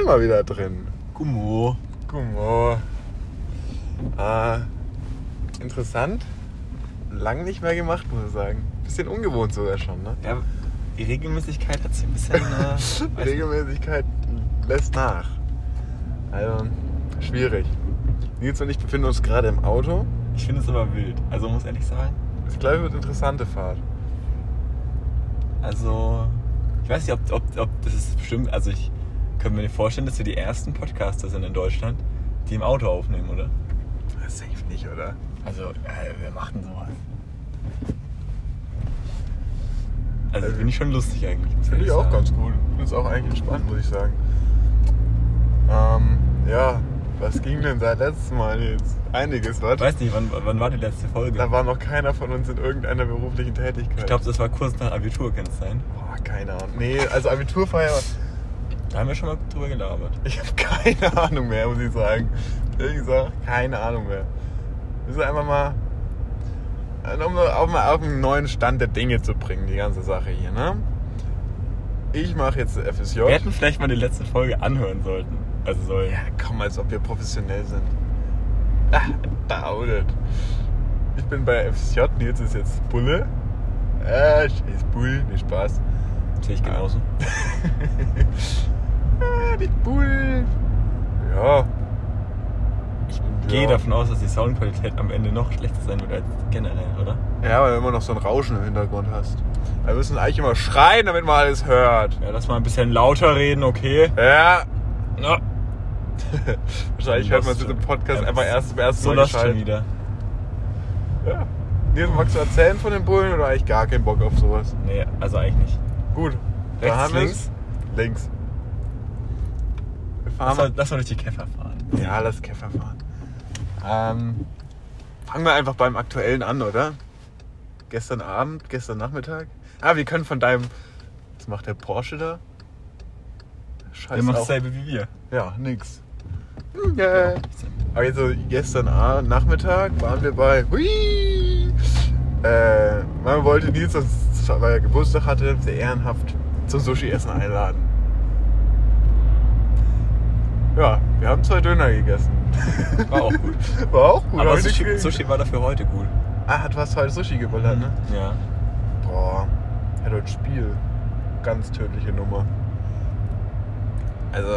sind wir wieder drin. Gummo. Gummo. Äh, interessant. Lang nicht mehr gemacht, muss ich sagen. Bisschen ungewohnt sogar schon, ne? Ja, die Regelmäßigkeit hat sich ein bisschen. Äh. Regelmäßigkeit lässt nach. Also, schwierig. Nils und ich befinden uns gerade im Auto. ich finde es aber wild. Also muss ehrlich sagen. Ich glaube, es wird eine interessante Fahrt. Also, ich weiß nicht, ob, ob, ob das ist bestimmt. Also, ich könnte mir vorstellen, dass wir die ersten Podcaster sind in Deutschland, die im Auto aufnehmen, oder? Safe nicht, oder? Also, äh, wer macht denn sowas? Also, Also, finde ich schon lustig eigentlich. muss Finde ich auch sagen. ganz gut. Finde es auch eigentlich entspannt, muss ich sagen. Ähm, ja, was ging denn seit letztem Mal jetzt? Einiges, was? Ich weiß nicht, wann, wann war die letzte Folge? Da war noch keiner von uns in irgendeiner beruflichen Tätigkeit. ich glaube, das war kurz nach Abitur, kann es sein? Boah, keine Ahnung. Nee, also Abiturfeier, Da haben wir schon mal drüber gelabert. ich habe keine Ahnung mehr, muss ich sagen. Ehrlich gesagt, keine Ahnung mehr. Wir sind einfach mal, äh, um auf, mal auf einen neuen Stand der Dinge zu bringen, die ganze Sache hier, ne? Ich mache jetzt FSJ. Wir hätten vielleicht mal die letzte Folge anhören sollten. Also sollen. Ja, komm, als ob wir professionell sind. Ah, dauert. Ich bin bei FSJ, Nils ist jetzt Bulle. Äh, scheiß Bull, nee, Spaß. Sehe ich genauso. Ah, die Bull. Ja. Ich gehe Ja. davon aus, dass die Soundqualität am Ende noch schlechter sein wird als generell, oder? Ja, weil du immer noch so ein Rauschen im Hintergrund hast. Wir müssen eigentlich immer schreien, damit man alles hört. Ja, lass mal ein bisschen lauter reden, okay? Ja. Ja. Wahrscheinlich hört man diesen Podcast Ja, einfach erst zum ersten So Mal geschaltet. wieder. Ja. Nils, magst du erzählen von den Bullen oder eigentlich gar keinen Bock auf sowas? Nee, also eigentlich nicht. Gut. Rechts, haben links? Links. Wir fahren Lass mal, lass mal durch die Käfer fahren. Ja, lass Käfer fahren. Ähm, fangen wir einfach beim Aktuellen an, oder? Gestern Abend, gestern Nachmittag. Ah, wir können von deinem. Was macht der Porsche da? Scheiße. Der macht dasselbe wie wir. Ja, nix. Ja. Also gestern Abend, Nachmittag waren wir bei. Hui! Äh, man wollte Nils, weil er Geburtstag hatte, sehr ehrenhaft zum Sushi-Essen einladen. Ja, wir haben zwei Döner gegessen. War auch gut. War auch gut. Aber Sushi, Sushi war dafür heute gut. Ah, hat was heute Sushi geballert, ne? Ja. Boah, hat heute Spiel. Ganz tödliche Nummer. Also,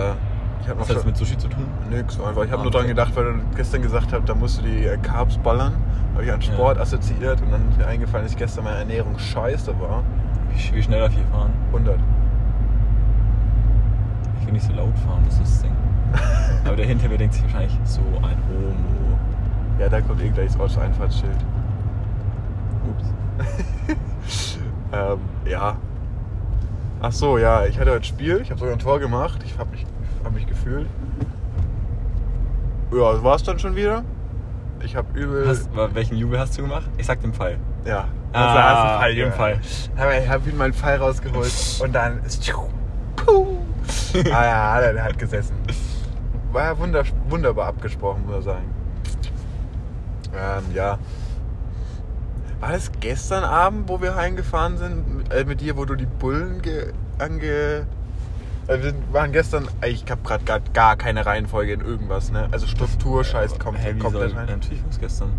ich habe noch Was hat das mit Sushi zu tun? Nix, einfach. Ich habe Ah, nur dran gedacht, weil du gestern gesagt hast, da musst du die äh, Carbs ballern. Habe ich an Ja. Sport assoziiert und dann ist mir eingefallen, dass gestern meine Ernährung scheiße war. Wie, wie schnell darf ich fahren? 100. Ich will nicht so laut fahren, das ist das Ding. Der hinter mir denkt sich wahrscheinlich so ein Homo. Ja, da kommt eh gleich das Ortseinfahrtsschild. Ups. Ähm, ja. Ach so, ja, ich hatte heute Spiel. Ich habe sogar ein Tor gemacht. Ich habe mich, hab mich gefühlt. Ja, das war's dann schon wieder. Ich habe übel. Hast, welchen Jubel hast du gemacht? Ich sag den Fall. Ja. Ah, Also, hast du Fall im gehört. Fall. Aber ich habe ihn meinen Pfeil rausgeholt und dann ist. Puh. ah ja, der hat gesessen. War ja wunder, wunderbar abgesprochen, muss ich sagen. Ähm, ja. War das gestern Abend, wo wir heimgefahren sind mit, äh, mit dir, wo du die Bullen ge, ange. Äh, wir waren gestern. Ich habe gerade gar, gar keine Reihenfolge in irgendwas, ne? Also Struktur, Scheiß, kommt wie komplett soll, rein. Natürlich muss gestern.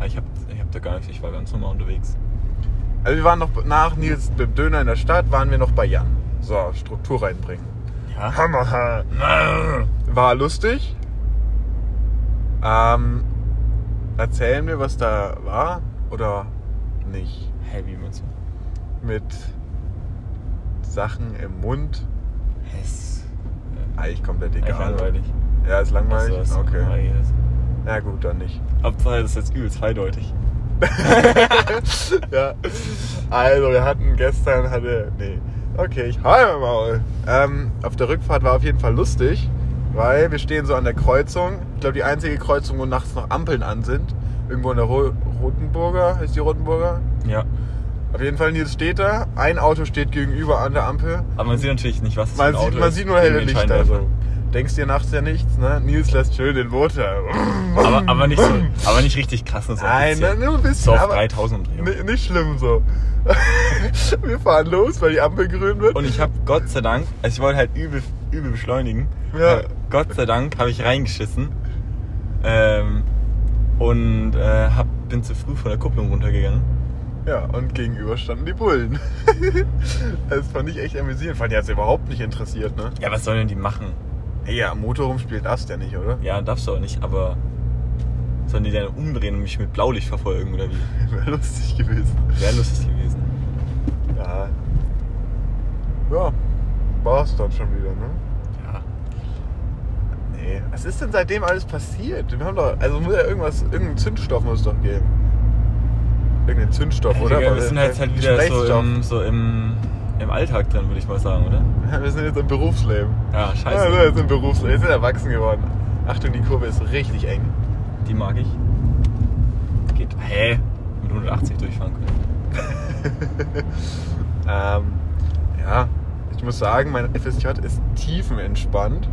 Ah, Ich hab, ich hab da gar nichts, ich war ganz normal unterwegs. Also wir waren noch nach Nils dem Döner in der Stadt, waren wir noch bei Jan. So, Struktur reinbringen. Hammer. War lustig. Ähm, erzählen wir, was da war oder nicht? Hä, wie meinst du? Mit Sachen im Mund. Hess. Eigentlich komplett egal. langweilig. Ja, ist langweilig. Ach so, ist okay. langweilig. Ja gut, dann nicht. Hauptsache, das ist jetzt übel zweideutig. ja. Also, wir hatten gestern, hatte. Nee. Okay, ich hau mal. Ähm, auf der Rückfahrt war auf jeden Fall lustig, weil wir stehen so an der Kreuzung. Ich glaube, die einzige Kreuzung, wo nachts noch Ampeln an sind. Irgendwo in der Ro Rotenburger, heißt die Rotenburger? Ja. Auf jeden Fall, Nils steht da. Ein Auto steht gegenüber an der Ampel. Aber man sieht natürlich nicht, was es Man für ein Auto sieht, man ist. sieht nur helle Lichter. So. Denkst dir nachts ja nichts, ne? Nils lässt schön den Motor. Aber, aber, nicht so, aber nicht richtig krass. So Nein, ne, nur ein bisschen. So auf aber 3000 Umdrehungen. Nicht schlimm so. wir fahren los, weil die Ampel grün wird. Und ich habe Gott sei Dank, also ich wollte halt übel, übel beschleunigen. Ja. Äh, Gott sei Dank habe ich reingeschissen. Ähm, und äh, hab, bin zu früh von der Kupplung runtergegangen. Ja, und gegenüber standen die Bullen. das fand ich echt amüsierend. Fand die hat's überhaupt nicht interessiert, ne? Ja, was sollen denn die machen? Ja, am Motor rumspielen darfst du ja nicht, oder? Ja, darfst du auch nicht, aber sollen die dann umdrehen und mich mit Blaulicht verfolgen oder wie? Wäre lustig gewesen. Wäre lustig gewesen. Ja. Ja, war's dann schon wieder, ne? Ja. Nee. Was ist denn seitdem alles passiert? Wir haben doch, also muss ja irgendwas, irgendein Zündstoff muss es doch geben. Irgendein Zündstoff, oder? Digga, wir sind halt, halt wieder so im, so im, im Alltag drin, würde ich mal sagen, oder? Ja, wir sind jetzt im Berufsleben. Ja, Ja, wir scheiße. sind jetzt im Berufsleben. Wir sind erwachsen geworden. Achtung, die Kurve ist richtig eng. Die mag ich. Geht. Hä? Mit 180 durchfahren können. Ähm, ja, ich muss sagen, mein FSJ ist tiefenentspannt.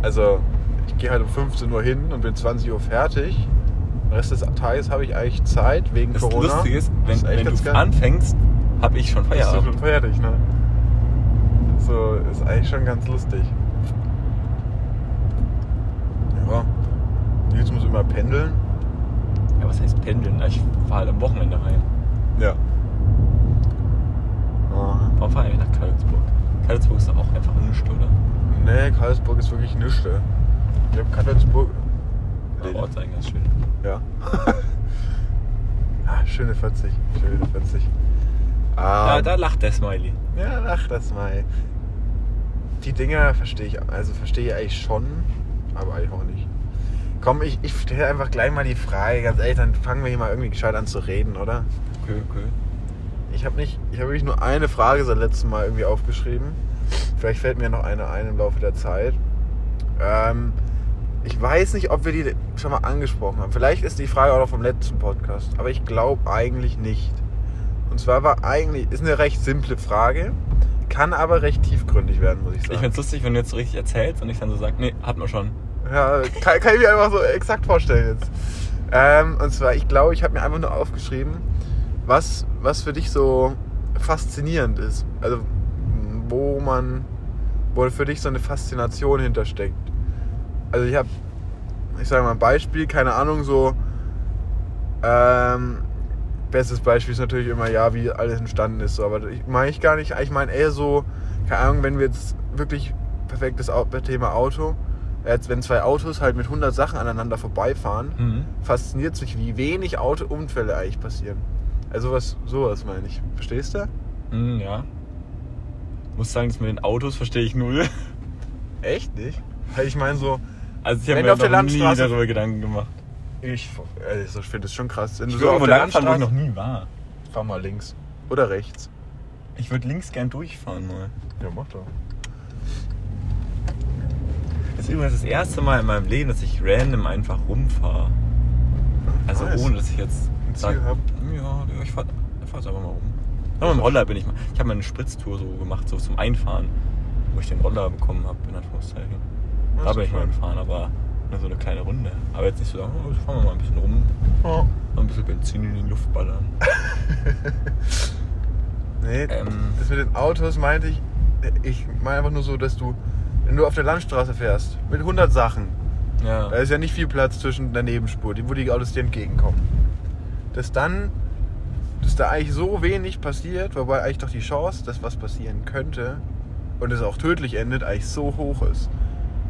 Also, ich gehe halt um 15 Uhr hin und bin 20 Uhr fertig. Den Rest des Tages habe ich eigentlich Zeit wegen Das Corona. Lustige ist, wenn, echt wenn du geil. anfängst, habe ich schon Bist du Feierabend. schon fertig, ne? So, ist eigentlich schon ganz lustig. Ja. Jetzt muss immer pendeln. Ja, was heißt pendeln? Ich fahre halt am Wochenende rein. Ja. Ah. Warum fahre ich nach Karlsburg? Karlsburg ist doch auch einfach nichts, oder? Nee, Karlsburg ist wirklich nichts. Ich hab Karlsburg. Der Ort ist eigentlich ganz schön. Ja. ah, schöne 40. Schöne 40. Da, Ähm, da lacht der Smiley. Ja, lach das mal. Die Dinger verstehe ich, also verstehe ich eigentlich schon, aber eigentlich auch nicht. Komm, ich, ich stelle einfach gleich mal die Frage, ganz ehrlich, dann fangen wir hier mal irgendwie gescheit an zu reden, oder? Okay, okay. Ich habe nicht, ich habe wirklich nur eine Frage seit letztem Mal irgendwie aufgeschrieben. Vielleicht fällt mir noch eine ein im Laufe der Zeit. Ähm, ich weiß nicht, ob wir die schon mal angesprochen haben. Vielleicht ist die Frage auch noch vom letzten Podcast, aber ich glaube eigentlich nicht. Und zwar war eigentlich, ist eine recht simple Frage, kann aber recht tiefgründig werden, muss ich Ich sagen. find's lustig, wenn du jetzt so richtig erzählst und ich dann so sag, nee, hat man schon. Ja, kann, kann ich mir einfach so exakt vorstellen jetzt. Ähm, und zwar, ich glaube, ich habe mir einfach nur aufgeschrieben, was, was für dich so faszinierend ist. Also, wo man, wo für dich so eine Faszination hintersteckt. Also, ich habe, ich sage mal ein Beispiel, keine Ahnung, so, ähm, bestes Beispiel ist natürlich immer, ja, wie alles entstanden ist, so, aber ich meine ich gar nicht, ich meine eher so, keine Ahnung, wenn wir jetzt wirklich perfektes Thema Auto, jetzt wenn zwei Autos halt mit 100 Sachen aneinander vorbeifahren, Mhm. fasziniert mich, wie wenig Autounfälle eigentlich passieren. Also was, sowas meine ich. Verstehst du? Mhm, ja. Muss sagen, das mit den Autos verstehe ich null. Echt nicht? Ich meine so, Also ich habe mir auf der noch nie Landstraße- darüber Gedanken gemacht. Ich, also ich finde es schon krass. Wenn Ich du so irgendwo langfahren, wo ich noch nie war. fahr mal links. Oder rechts. Ich würde links gern durchfahren mal. Ja, mach doch. Das ist übrigens das erste Mal in meinem Leben, dass ich random einfach rumfahre. Also Nice. ohne, dass ich jetzt Ein Ziel sag, hab. ja, ich fahr, ich fahr einfach mal rum. Aber mit dem Roller bin ich mal. Ich habe mal eine Spritztour so gemacht, so zum Einfahren, wo ich den Roller bekommen habe, in Anführungszeichen. Das Da bin ich mal gefahren, aber nur so eine kleine Runde. Aber jetzt nicht so sagen, oh, fahren wir mal ein bisschen rum, Oh. mal ein bisschen Benzin in die Luft ballern. Nee, Ähm. das mit den Autos meinte ich, ich meine einfach nur so, dass du, wenn du auf der Landstraße fährst, mit 100 Sachen, Ja. da ist ja nicht viel Platz zwischen der Nebenspur, wo die Autos dir entgegenkommen. Dass dann, dass da eigentlich so wenig passiert, wobei eigentlich doch die Chance, dass was passieren könnte und es auch tödlich endet, eigentlich so hoch ist.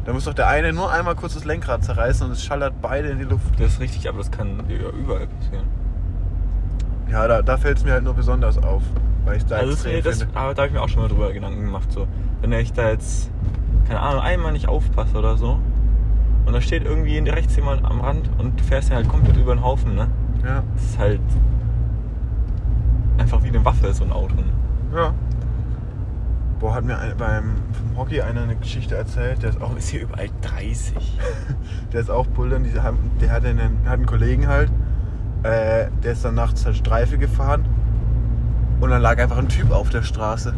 Da muss doch der eine nur einmal kurz das Lenkrad zerreißen und es schallert beide in die Luft. Das ist richtig, aber das kann ja überall passieren. Ja, da, da fällt es mir halt nur besonders auf, weil ich da Also das, extrem das, finde. aber da habe ich mir auch schon mal drüber Gedanken gemacht. So, wenn ich da jetzt, keine Ahnung, einmal nicht aufpasse oder so und da steht irgendwie rechts jemand am Rand und du fährst ja halt komplett über den Haufen, ne? Ja, Das ist halt einfach wie eine Waffe, so ein Auto. Ne? ja. Boah, hat mir ein, beim Hockey einer eine Geschichte erzählt, der ist auch Warum ist hier überall 30? Der ist auch Bouldern, die haben, der hat einen, hat einen Kollegen halt, äh, der ist dann nachts halt Streife gefahren und dann lag einfach ein Typ auf der Straße.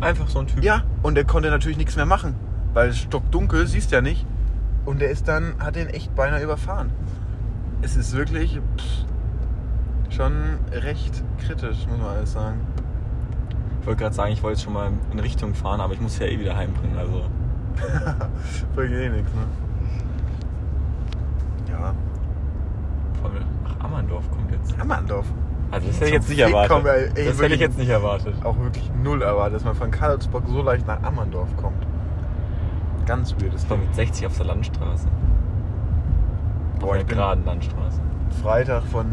Einfach so ein Typ. Ja, und der konnte natürlich nichts mehr machen, weil es stockdunkel, siehst ja nicht. Und der ist dann, hat den echt beinahe überfahren. Es ist wirklich pff, schon recht kritisch, muss man alles sagen. Ich wollte gerade sagen, ich wollte jetzt schon mal in Richtung fahren, aber ich muss ja eh wieder heimbringen. Also Bringt eh nichts, ne? Ja. voll. Ach, Ammerndorf kommt jetzt. Ammerndorf. Also das hätte ich jetzt nicht Fick erwartet. kommen ey, das hätte ich jetzt nicht erwartet. Auch wirklich null erwartet, dass man von Karlsburg so leicht nach Ammerndorf kommt. Ganz weirdes Ding. mit 60 auf der Landstraße. Boah, auf der geraden Landstraße. Freitag von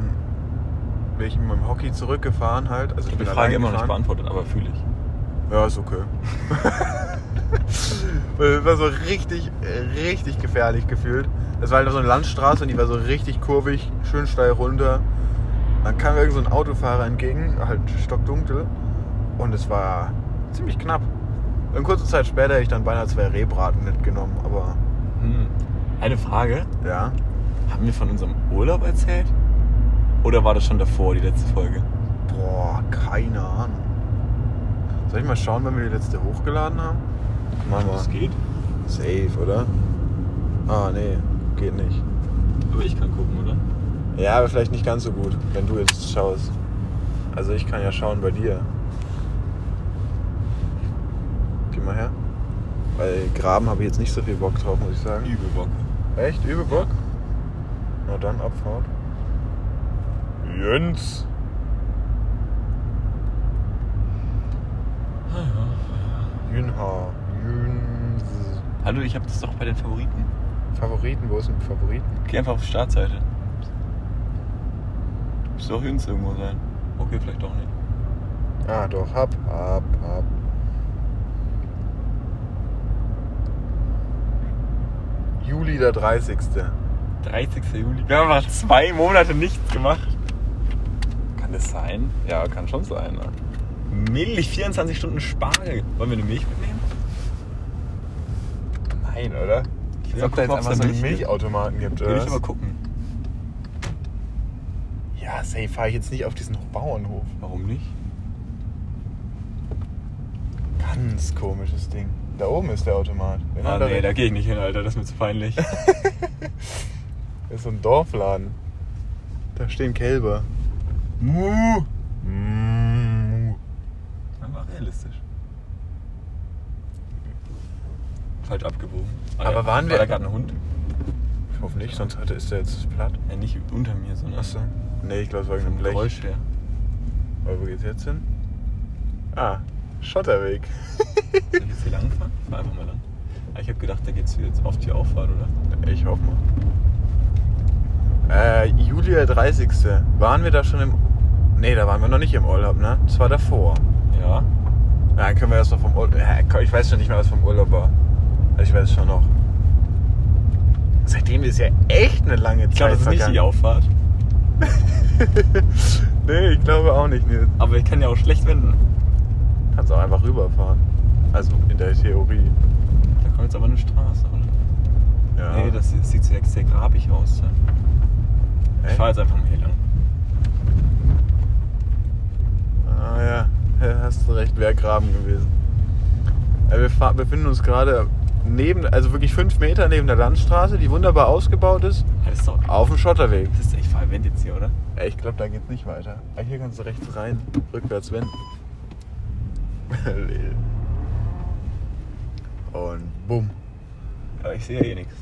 bin ich mit meinem Hockey zurückgefahren halt. Also Ich habe die bin Frage immer noch nicht beantwortet, aber fühle ich. Ja, ist okay. Es war so richtig, richtig gefährlich gefühlt. Es war halt so eine Landstraße und die war so richtig kurvig, schön steil runter. Dann kam irgend so ein Autofahrer entgegen, halt stockdunkel. Und es war ziemlich knapp. Und kurze Zeit später hätte ich dann beinahe zwei Rehbraten mitgenommen, aber Hm. Eine Frage. ja. Haben wir von unserem Urlaub erzählt? Oder war das schon davor, die letzte Folge? Boah, keine Ahnung. Soll ich mal schauen, wenn wir die letzte hochgeladen haben? Machen wir. geht. Safe, oder? Ah, nee, geht nicht. Aber ich kann gucken, oder? Ja, aber vielleicht nicht ganz so gut, wenn du jetzt schaust. Also ich kann ja schauen bei dir. Geh mal her. Weil Graben habe ich jetzt nicht so viel Bock drauf, muss ich sagen. Übel Bock. Echt? Übel Bock? Na dann, Abfahrt. Jens! Jünha. Jüns. Hallo, ich habe das doch bei den Favoriten. Favoriten, wo ist denn Favoriten? Geh einfach auf die Startseite. Müsste doch Jüns irgendwo sein. Okay, vielleicht doch nicht. Ah, doch, hab, hab, hab. Juli der 30. 30. Juli. Wir haben einfach zwei Monate nichts gemacht. Kann das sein? Ja, kann schon sein. Ne? Milch, 24 Stunden Spargel. Wollen wir eine Milch mitnehmen? Nein, oder? Ich will ob da mal jetzt gucken, einfach ob's so da einen Milch gibt. Milchautomaten gibt, Will ich aber was? gucken. Ja, safe fahre ich jetzt nicht auf diesen Bauernhof. Warum nicht? Ganz komisches Ding. Da oben ist der Automat. Genau Ah, da nee, da gehe ich nicht hin, Alter. Das ist mir zu peinlich. Das ist so ein Dorfladen. Da stehen Kälber. Mu! Mm. Einfach realistisch. Falsch abgebogen. Aber waren war wir- da gerade ein Hund? Ich hoffe nicht, sonst hatte, ist der jetzt platt. Ja, nicht unter mir, sondern Achso. Nee, ich glaube, es war irgendein Blech. Geräusch her. Aber wo geht's jetzt hin? Ah, Schotterweg. Soll ich jetzt hier lang fahren? Fahr einfach mal lang. Ah, Ich habe gedacht, da geht's jetzt auf die Auffahrt, oder? Ich hoffe mal. Äh, Juli der 30. Waren wir da schon im. Nee, da waren wir noch nicht im Urlaub, ne? Das war davor. Ja. Ja, dann können wir erst mal vom Urlaub. Ich weiß schon nicht mehr, was vom Urlaub war. Also ich weiß schon noch. Seitdem ist ja echt eine lange Ich glaube, Zeit das ist nicht die. Auffahrt. nee, ich glaube auch nicht, Nils. Aber ich kann ja auch schlecht wenden. Kannst auch einfach rüberfahren. Also in der Theorie. Da kommt jetzt aber eine Straße, oder? Ja. Nee, das sieht sehr, sehr grabig aus. Ich fahre jetzt einfach mal hier lang. Ah ja, ja, hast du recht, wäre Graben gewesen. Äh, Wir befinden uns gerade neben, also wirklich fünf Meter neben der Landstraße, die wunderbar ausgebaut ist, Ah, ist doch. auf dem Schotterweg. Das ist echt verwendet jetzt hier, oder? Ja, ich glaube, da geht's nicht weiter. Ah, hier kannst du rechts rein, rückwärts wenden. Und bumm. Aber ich sehe ja eh nichts.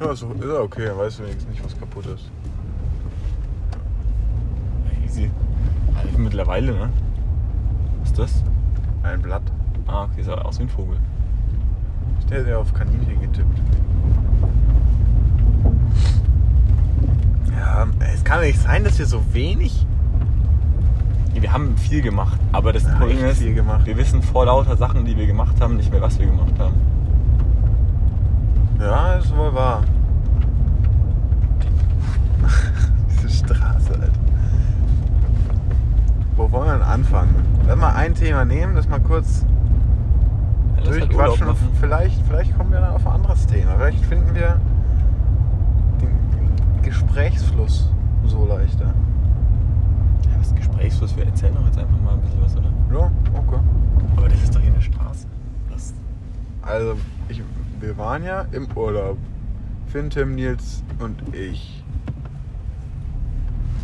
Ja, so, ist ja okay, dann weißt du wenigstens nicht, was kaputt ist. Easy. Also mittlerweile, ne? Ist das? Ein Blatt. Ah, okay, sah aus wie ein Vogel. Der hat ja auf Kaninchen getippt. Ja, es kann nicht sein, dass wir so wenig. Ja, wir haben viel gemacht, aber das Ja, Problem ist, wir wissen vor lauter Sachen, die wir gemacht haben, nicht mehr, was wir gemacht haben. Ja, ist wohl wahr. Diese Straße. Wo wollen wir denn anfangen? Lass mal ein Thema nehmen, das mal kurz Ja, halt durchquatschen. machen. vielleicht, vielleicht kommen wir dann auf ein anderes Thema. Vielleicht finden wir den Gesprächsfluss so leichter. Ja, was ist Gesprächsfluss? Wir erzählen doch jetzt einfach mal ein bisschen was, oder? Ja, okay. Aber das ist doch hier eine Straße. Was? Also, ich, wir waren ja im Urlaub. Finn, Tim, Nils und ich.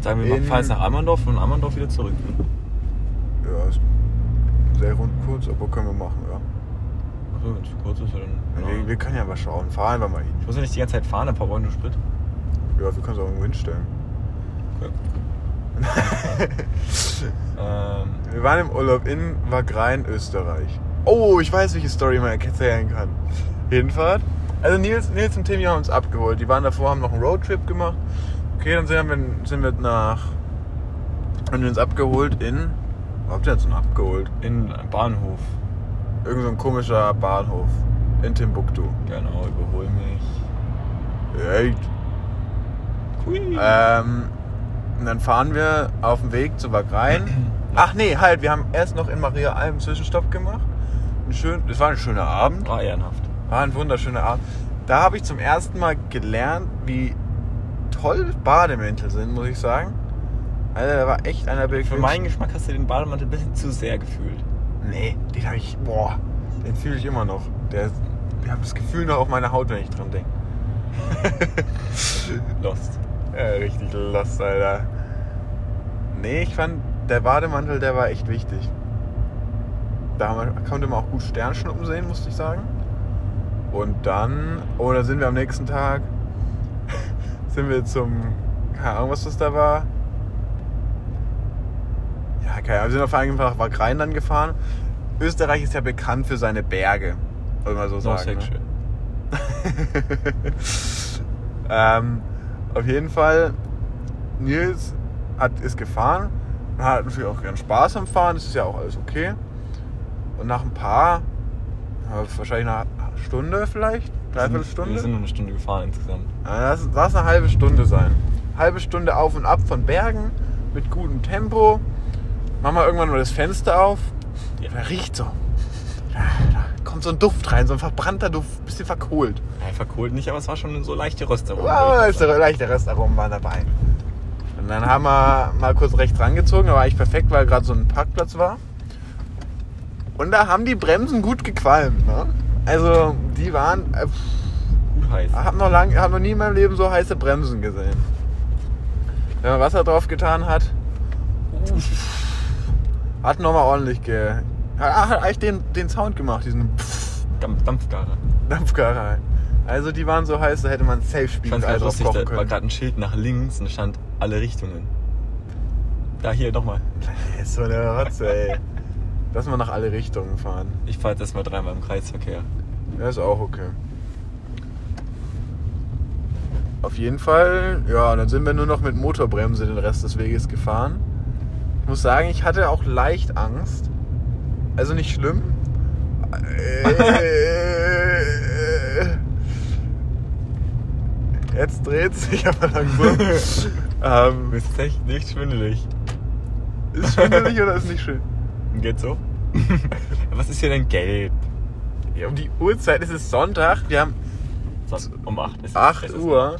Sagen wir, In- fahren jetzt nach Ammerndorf und von Ammerndorf wieder zurück. Ja, ist Sehr rund kurz, aber können wir machen, ja. Achso, wenn es kurz ist, dann. Wir, wir können ja mal schauen. Fahren wir mal hin. Ich muss ja nicht die ganze Zeit fahren, ein paar Euro Sprit. Ja, wir können es auch irgendwo hinstellen. Okay. ähm, Wir waren im Urlaub in Wagrain, Österreich. Oh, ich weiß, welche Story man erzählen kann. Hinfahrt. Also Nils, Nils und Timmy haben uns abgeholt. Die waren davor, haben noch einen Roadtrip gemacht. Okay, dann sind wir, sind wir nach... Haben wir uns abgeholt in... Wo habt ihr uns denn abgeholt? in einem Bahnhof. Irgend so ein komischer Bahnhof. In Timbuktu. Genau, überhol mich. Echt? Hui. Ähm, und dann fahren wir auf dem Weg zu Wagrain. Ach nee, halt, wir haben erst noch in Maria Alm einen Zwischenstopp gemacht. Ein schön, das war ein schöner Abend. War ehrenhaft. War ein wunderschöner Abend. Da habe ich zum ersten Mal gelernt, wie toll Bademäntel sind, muss ich sagen. Alter, da war echt einer Für meinen Geschmack hast du den Bademantel ein bisschen zu sehr gefühlt. Nee, den habe ich. Boah, den fühle ich immer noch. Der, ich habe das Gefühl noch auf meiner Haut, wenn ich dran denke. Lost. Ja, richtig lost, Alter. Nee, ich fand, der Bademantel, der war echt wichtig. Da wir- konnte man auch gut Sternschnuppen sehen, musste ich sagen. Und dann, oh, da sind wir am nächsten Tag, sind wir zum, keine Ahnung, was das da war. Ja, keine Ahnung, wir sind auf jeden Fall nach Wagrain dann gefahren. Österreich ist ja bekannt für seine Berge, soll man so sagen. ne? ähm, auf jeden Fall, Nils hat, ist gefahren und hat natürlich auch gern Spaß am Fahren, das ist ja auch alles okay. Und nach ein paar, wahrscheinlich nach einer Stunde vielleicht, dreiviertel Wir Stunde, sind nur eine Stunde gefahren insgesamt. ja, lass, lass eine halbe Stunde sein. Halbe Stunde auf und ab von Bergen mit gutem Tempo. Machen wir irgendwann mal das Fenster auf. Ja. Da riecht so. Da, da kommt so ein Duft rein, so ein verbrannter Duft, bisschen verkohlt. Ja, verkohlt nicht, aber es war schon so leichte Röstaromen. Der leichte Restaurant war dabei. Und dann haben wir mal kurz rechts rangezogen, da war eigentlich perfekt, weil gerade so ein Parkplatz war. Und da haben die Bremsen gut gequalmt. Ne? Also die waren, äh, Gut heiß. ich habe noch, lang- hab noch nie in meinem Leben so heiße Bremsen gesehen. Wenn man Wasser drauf getan hat, hat nochmal ordentlich ge... Hat, hat eigentlich den, den Sound gemacht, diesen Dampf, Dampfgarer. Dampfgarei. Also die waren so heiß, da hätte man safe Ich spielen drauf lustig, kochen da war können. gerade ein Schild nach links und da stand alle Richtungen. Da hier nochmal. So eine Rotze, ey. Lass mal nach alle Richtungen fahren. Ich fahre jetzt erstmal dreimal im Kreisverkehr. Ja, ist auch okay. Auf jeden Fall, ja, dann sind wir nur noch mit Motorbremse den Rest des Weges gefahren. Ich muss sagen, ich hatte auch leicht Angst. Also nicht schlimm. Äh, Jetzt dreht sich aber langsam. ähm, Du bist echt nicht schwindelig. ist schwindelig oder ist nicht schön? Geht so? Was ist hier denn gelb? Ja, um die Uhrzeit ist es Sonntag. Wir haben um 8 ist es. 8 es Uhr.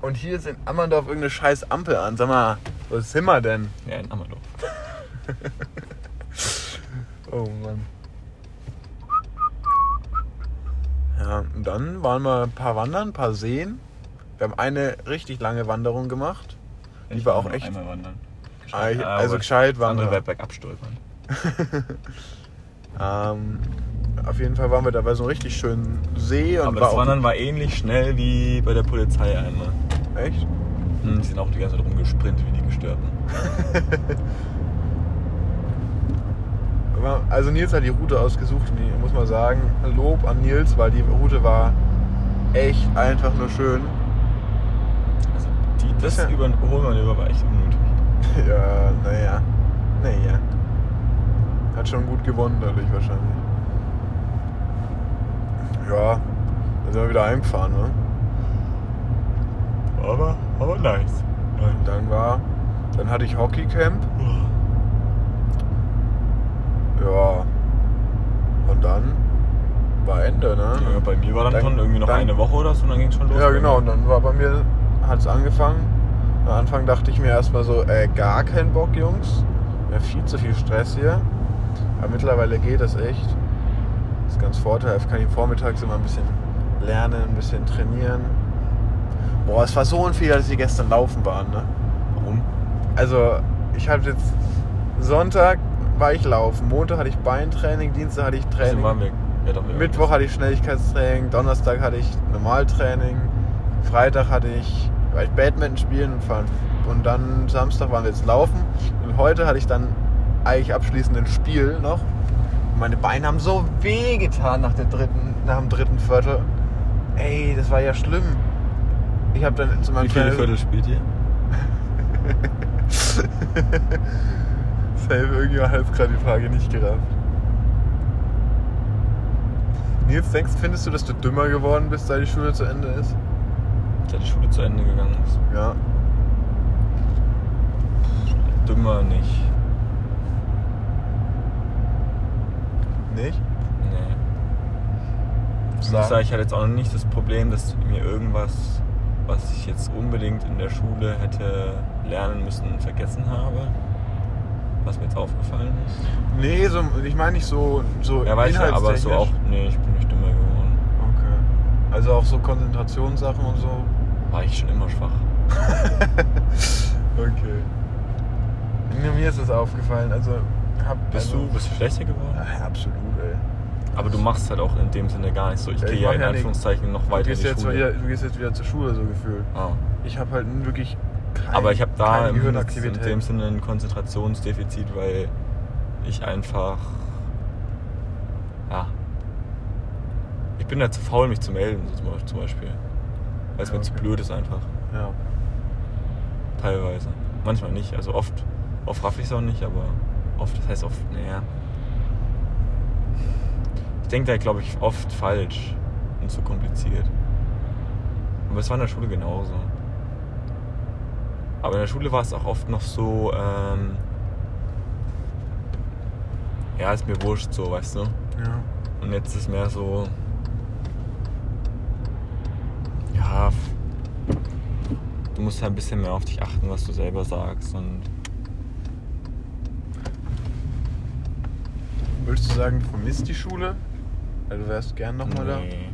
Und hier ist in Ammerndorf irgendeine scheiß Ampel an. Sag mal, wo sind wir denn? Ja, in Ammerloch. Oh Mann. Ja, und dann waren wir ein paar Wandern, ein paar Seen. Wir haben eine richtig lange Wanderung gemacht. Die war auch echt- Einmal wandern. Also aber gescheit das andere wandern. wäre bergab stolpern. Ähm, auf jeden Fall waren wir da bei so einem richtig schönen See. Und Aber war das Wandern war ähnlich schnell wie bei der Polizei einmal. Echt? Hm, die sind auch die ganze Zeit rumgesprintet wie die Gestörten. Also Nils hat die Route ausgesucht und ich muss mal sagen, Lob an Nils, weil die Route war echt einfach nur schön. Also die, das Ja. Überholmanöver war echt unnötig. Ja, naja. Naja. Hat schon gut gewonnen dadurch wahrscheinlich. Ja, dann sind wir wieder heimgefahren, ne? Aber, aber nice. Und dann war, dann hatte ich Hockeycamp. Ja. Und dann war Ende, ne? Ja, bei mir war dann, Dann- schon irgendwie noch dann- eine Woche oder so und dann ging es schon los. Ja, genau. Und dann war bei mir, hat es angefangen. Am Anfang dachte ich mir erstmal so, äh, gar keinen Bock, Jungs. Ja, viel zu viel Stress hier. Aber mittlerweile geht das echt. Das ist ganz vorteilhaft. Kann ich vormittags immer ein bisschen lernen, ein bisschen trainieren. Boah, es war so ein Fehler, dass wir gestern laufen waren, ne? Warum? Also, ich habe jetzt Sonntag war ich laufen, Montag hatte ich Beintraining, Dienstag hatte ich Training. Ja, doch, waren Mittwoch hatte ich Schnelligkeitstraining, Donnerstag hatte ich Normaltraining, Freitag hatte ich, war ich Badminton spielen und fahren. Und dann Samstag waren wir jetzt laufen und heute hatte ich dann eigentlich abschließend ein Spiel noch. Und meine Beine haben so weh getan nach, der dritten, nach dem dritten Viertel. Ey, das war ja schlimm. Ich habe dann zu meinem Wie viele Viertel spielt ihr? Safe, irgendjemand hat jetzt gerade die Frage nicht gerafft. Nils, denkst, findest du, dass du dümmer geworden bist, seit die Schule zu Ende ist? Seit die Schule zu Ende gegangen ist. Ja. Dümmer nicht. Nicht? Nee. Ich sagen, ich hatte jetzt auch noch nicht das Problem, dass mir irgendwas, was ich jetzt unbedingt in der Schule hätte lernen müssen, vergessen habe. Was mir jetzt aufgefallen ist. Nee, so, ich meine nicht so, so Ja, weiß ich, aber so auch, nee, ich bin nicht dümmer geworden. Okay. Also auch so Konzentrationssachen und so. War ich schon immer schwach. Okay. Nur mir ist das aufgefallen. Also, hab, Bist also, du, bist du schlechter geworden? Ja, absolut, ey. Aber du machst halt auch in dem Sinne gar nicht so. Ich Ja, gehe ja in ja nicht- Anführungszeichen noch Du weiter in gehst, die jetzt Schule. wieder, du gehst jetzt wieder zur Schule, so gefühlt. Ah. Ich habe halt wirklich kein, Aber ich habe da im, in dem Sinne ein Konzentrationsdefizit, weil ich einfach. Ja. Ich bin da zu faul, mich zu melden, zum Beispiel. Weil es Ja, mir zu okay. blöd ist einfach. Ja. Teilweise. Manchmal nicht. Also oft. Oft raff ich es auch nicht, aber oft, das heißt oft, naja. Ich denke da, glaube ich, oft falsch und zu kompliziert. Aber es war in der Schule genauso. Aber in der Schule war es auch oft noch so, ähm, ja, ist mir wurscht so, weißt du? Ja. Und jetzt ist mehr so. Ja. Du musst halt ein bisschen mehr auf dich achten, was du selber sagst. Und Würdest du sagen, du vermisst die Schule? Also du wärst gern nochmal da? nee.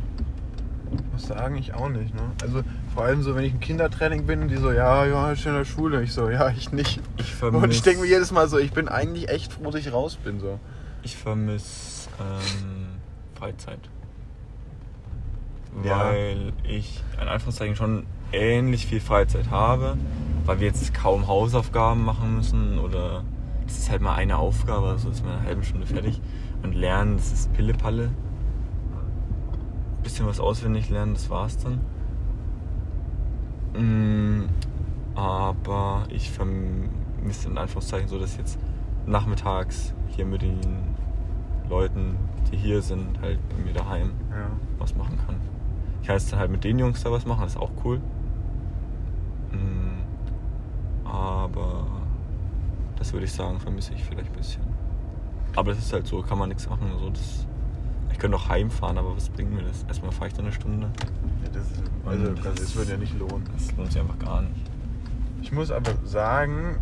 Muss sagen, ich auch nicht, ne? Also vor allem so, wenn ich im Kindertraining bin und die so, ja, ja, ich in der Schule. Ich so, ja, ich nicht. Ich Und ich denke mir vermisse jedes Mal so, ich bin eigentlich echt froh, dass ich raus bin. So. ich vermiss, ähm, Freizeit. Ja. Weil ich in Anführungszeichen schon ähnlich viel Freizeit habe, weil wir jetzt kaum Hausaufgaben machen müssen oder das ist halt mal eine Aufgabe, also ist man in einer halben Stunde fertig. Und lernen, das ist Pillepalle. Bisschen was auswendig lernen, das war's dann. Mm, aber ich vermisse in Anführungszeichen so, dass ich jetzt nachmittags hier mit den Leuten, die hier sind, halt bei mir daheim Ja. was machen kann. Ich kann jetzt dann halt mit den Jungs da was machen, das ist auch cool. Mm, Aber das würde ich sagen, vermisse ich vielleicht ein bisschen. Aber das ist halt so, kann man nichts machen. Also das, ich könnte auch heimfahren, aber was bringt mir das? Erstmal fahre ich da eine Stunde. Ja, das, also, das, das würde ja nicht lohnen. Das lohnt sich einfach gar nicht. Ich muss aber sagen,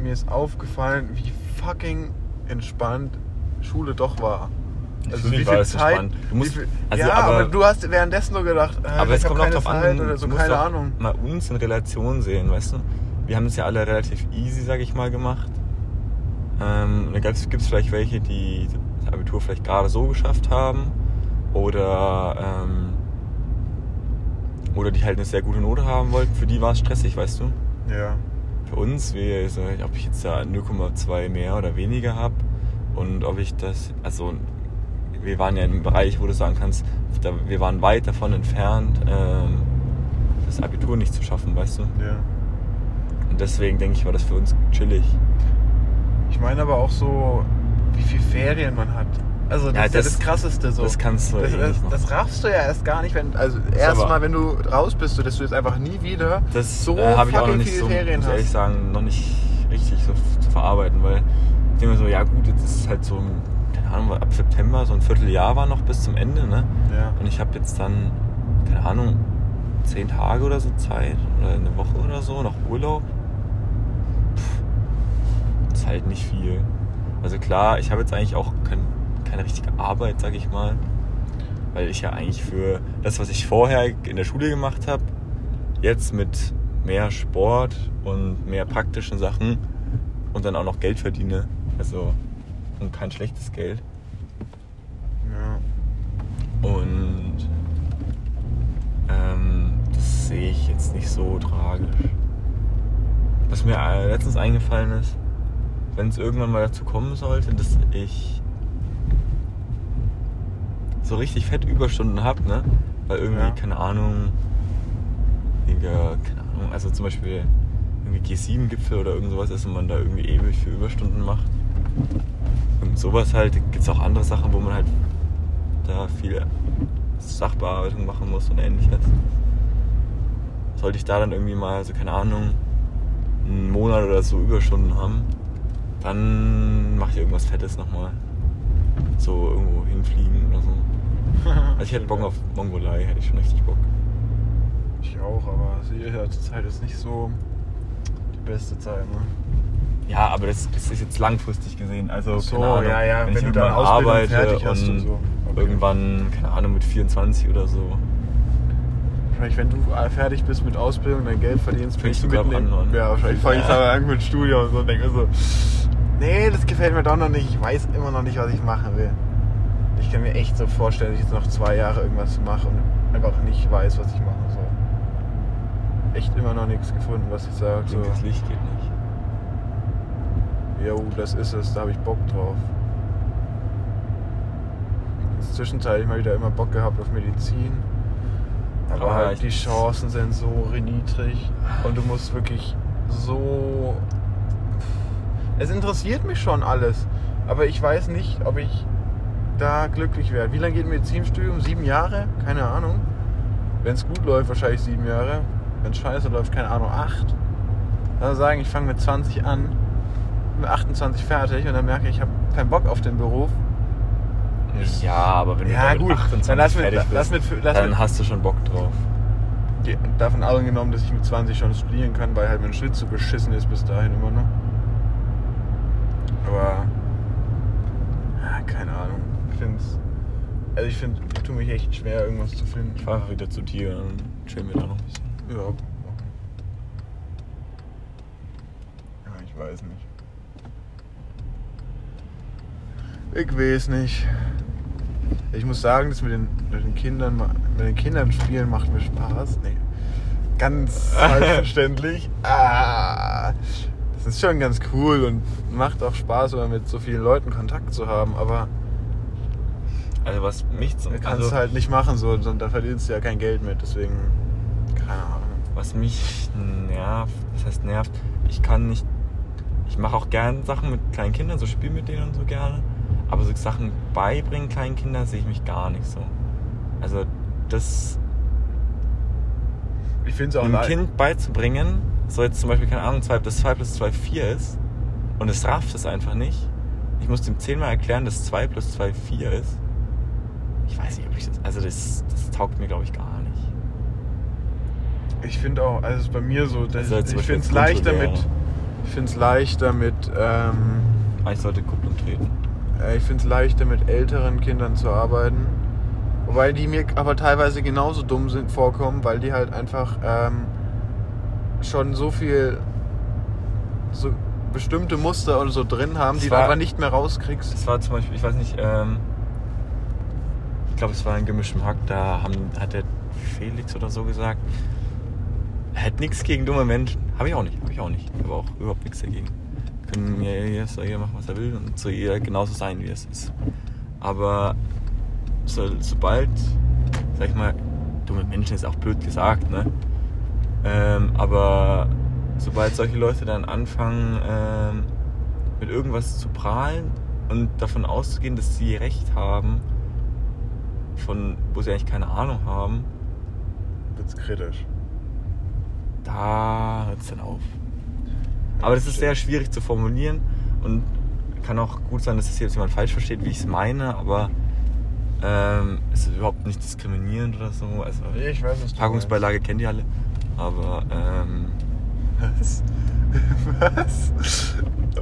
mir ist aufgefallen, wie fucking entspannt Schule doch war. Also wie viel Zeit. Du musst- wie viel, also ja, aber- aber, du hast währenddessen nur gedacht, äh, Aber es kommt auch drauf an, Zeit du, oder so, du musst keine Ahnung. mal uns in Relation sehen, weißt du? Wir haben es ja alle relativ easy, sag ich mal, gemacht. Ähm, da gibt es vielleicht welche, die das Abitur vielleicht gerade so geschafft haben oder, ähm, oder die halt eine sehr gute Note haben wollten. Für die war es stressig, weißt du? Ja. Für uns, wir, also, ob ich jetzt da 0,2 mehr oder weniger habe und ob ich das, also wir waren ja in einem Bereich, wo du sagen kannst, wir waren weit davon entfernt, ähm, das Abitur nicht zu schaffen, weißt du? ja. Und deswegen denke ich, war das für uns chillig. Ich meine aber auch so, wie viel Ferien man hat. Also das Ja, ist ja das- das Krasseste so. das kannst du das, eh das, das raffst du ja erst gar nicht, wenn also erstmal, wenn du raus bist, so, dass du jetzt einfach nie wieder Das so äh, habe ich auch noch nicht viele so, Ferien muss ehrlich hast. sagen, noch nicht richtig so zu verarbeiten, weil ich denke mir so, ja gut, jetzt ist es halt so, keine Ahnung, ab September, so ein Vierteljahr war noch bis zum Ende, ne? Ja. Und ich habe jetzt dann, keine Ahnung, zehn Tage oder so Zeit oder eine Woche oder so, nach Urlaub. Pff, ist halt nicht viel. Also klar, ich habe jetzt eigentlich auch kein, keine richtige Arbeit, sag ich mal. Weil ich ja eigentlich für das, was ich vorher in der Schule gemacht habe, jetzt mit mehr Sport und mehr praktischen Sachen und dann auch noch Geld verdiene. Also und kein schlechtes Geld. Ja. Und ähm, das sehe ich jetzt nicht so tragisch. Was mir äh, letztens eingefallen ist, wenn es irgendwann mal dazu kommen sollte, dass ich so richtig fett Überstunden habe, ne? Weil irgendwie, Ja. keine Ahnung, weniger, keine Ahnung, also zum Beispiel irgendwie G7-Gipfel oder irgend sowas ist und man da irgendwie ewig für Überstunden macht. Und sowas halt, gibt es auch andere Sachen, wo man halt da viel Sachbearbeitung machen muss und ähnliches. Sollte ich da dann irgendwie mal, so keine Ahnung, einen Monat oder so Überstunden haben, dann mache ich irgendwas Fettes nochmal. So irgendwo hinfliegen oder so. Also ich hätte Bock auf Mongolei, hätte ich schon richtig Bock. Ich auch, aber sehe ja zur Zeit ist nicht so die beste Zeit, ne? Ja, aber das, das ist jetzt langfristig gesehen. Also, so, keine Ahnung, ja, ja, wenn, wenn ich du Ausbildung arbeite fertig hast und, und so. Okay. irgendwann, keine Ahnung, mit 24 oder so. Wahrscheinlich, wenn du äh, fertig bist mit Ausbildung, dein Geld verdienst, Fängst du mitten an, oder? Ja, wahrscheinlich fange ich Ja. aber an mit Studium und so und denke so, nee, das gefällt mir doch noch nicht. Ich weiß immer noch nicht, was ich machen will. Ich kann mir echt so vorstellen, dass ich jetzt noch zwei Jahre irgendwas mache und einfach nicht weiß, was ich machen soll. Echt immer noch nichts gefunden, was ich sage. So, Linkes Licht geht nicht. Jo, das ist es, da habe ich Bock drauf. Jetzt Zwischenzeitlich mal wieder immer Bock gehabt auf Medizin. Aber Aber halt ich- die Chancen sind so niedrig und du musst wirklich so. Es interessiert mich schon alles, aber ich weiß nicht, ob ich da glücklich werde. Wie lange geht ein Medizinstudium? Sieben Jahre? Keine Ahnung. Wenn es gut läuft, wahrscheinlich sieben Jahre. Wenn es scheiße läuft, keine Ahnung, acht. Also sagen, ich fange mit 20 an, mit 28 fertig und dann merke ich, ich habe keinen Bock auf den Beruf. Ja, aber wenn Ja, du mit 28 dann lass mit- fertig bist, lass mit- lass dann mit- hast du schon Bock drauf. Davon angenommen, dass ich mit 20 schon studieren kann, weil halt mein Schritt so beschissen ist bis dahin immer noch. Aber ja, keine Ahnung. Ich find's. Also ich finde, ich tue mich echt schwer, irgendwas zu finden. Ich fahr einfach wieder zu dir und chillen wir da noch ein bisschen. Ja. Ja, ich weiß nicht. Ich weiß nicht. Ich muss sagen, das mit den, mit den Kindern, mit den Kindern spielen macht mir Spaß. Nee. Ganz selbstverständlich. Ah, das ist schon ganz cool und macht auch Spaß, immer mit so vielen Leuten Kontakt zu haben, aber Also was mich zum kannst also, halt nicht machen so, da verdienst du ja kein Geld mit, deswegen keine Ahnung. was mich nervt, das heißt nervt, ich kann nicht, ich mache auch gern Sachen mit kleinen Kindern, so spiele mit denen und so gerne, aber so Sachen beibringen kleinen Kindern sehe ich mich gar nicht so. Also das Ich finde es auch einem. Kind beizubringen, so jetzt zum Beispiel, keine Ahnung, 2 plus 2 plus 2 4 ist und es rafft es einfach nicht. Ich muss dem zehnmal erklären, dass 2 plus 2 4 ist. Ich weiß nicht, ob ich das. Also das, das taugt mir, glaube ich, gar nicht. Ich finde auch, also es ist bei mir so, dass Also ich Beispiel finde es leichter mit, ich finde es leichter mit, ähm, Aber ich sollte Kupplung treten. Äh, ich finde es leichter mit älteren Kindern zu arbeiten, wobei die mir aber teilweise genauso dumm sind vorkommen, weil die halt einfach ähm, schon so viel, so bestimmte Muster und so drin haben, Es die du war- einfach nicht mehr rauskriegst. Es war zum Beispiel, ich weiß nicht, ähm, ich glaube, es war ein gemischtem Hack, da haben, hat der Felix oder so gesagt, er hat nichts gegen dumme Menschen. Habe ich auch nicht, habe ich auch nicht. Ich habe auch überhaupt nichts dagegen. Mir jeder soll jeder machen, was er will und soll jeder genauso sein, wie es ist. Aber so, sobald, sag ich mal, dumme Menschen ist auch blöd gesagt, ne? Ähm, aber sobald solche Leute dann anfangen, ähm, mit irgendwas zu prahlen und davon auszugehen, dass sie recht haben, von wo sie eigentlich keine Ahnung haben, Wird's kritisch. da hört es dann auf. Aber das ist sehr schwierig zu formulieren und kann auch gut sein, dass es jetzt jemand falsch versteht, wie ich es meine, aber ähm, es ist überhaupt nicht diskriminierend oder so. Also Ich weiß, was du Packungsbeilage kennt ihr alle, aber ähm. Was? Was?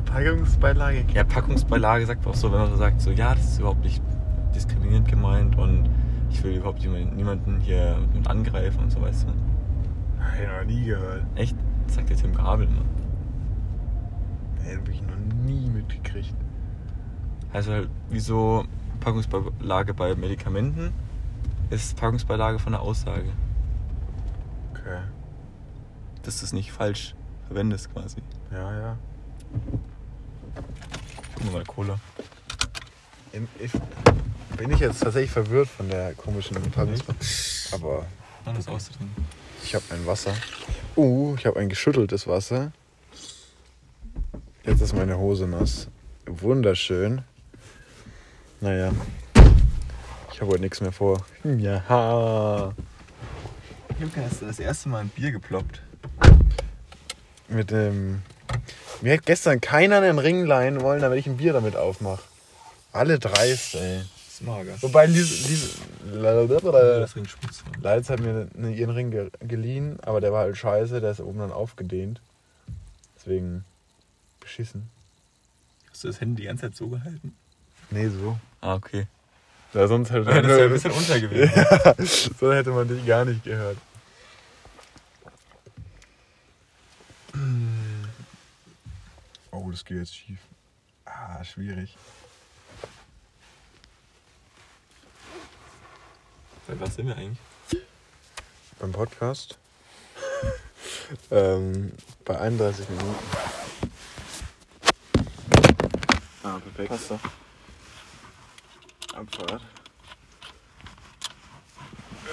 Packungsbeilage? ja, Packungsbeilage sagt man auch so, wenn man so sagt, so ja, das ist überhaupt nicht diskriminierend gemeint und ich will überhaupt niemanden hier mit angreifen und so, weißt du. Ich noch nie gehört. Echt? Das sagt der Tim Gabel, ne? Ey, hab ich noch nie mitgekriegt. Also halt, wie so Packungsbeilage bei Medikamenten ist Packungsbeilage von der Aussage. Okay. Dass du es nicht falsch verwendest quasi. Ja, ja. Guck mal, Cola. Ich, bin ich jetzt tatsächlich verwirrt von der komischen Packungsbeilage. Aber Alles auszutrinken. ich habe ein Wasser. Uh, ich habe ein geschütteltes Wasser. Jetzt ist meine Hose nass. Wunderschön. Naja. Ich habe heute nichts mehr vor. Ja. Juka, hast du das erste Mal ein Bier geploppt? Mit dem. Mir hat gestern keiner einen Ring leihen wollen, damit ich ein Bier damit aufmache. Alle dreist, ey. Das ist mager. Wobei diese. Leitz hat mir ne- ihren Ring ge geliehen, aber der war halt scheiße, der ist oben dann aufgedehnt. Deswegen beschissen. Hast du das Handy die ganze Zeit so gehalten? Nee, so. Ah, okay. Ja, sonst hätte, Ja, das wäre ein bisschen unter gewesen. ja, so hätte man dich gar nicht gehört. Oh, das geht jetzt schief. Ah, schwierig. Bei was sind wir eigentlich? Beim Podcast? ähm, bei 31 Minuten. Ah, perfekt. Passt doch. Abfahrt.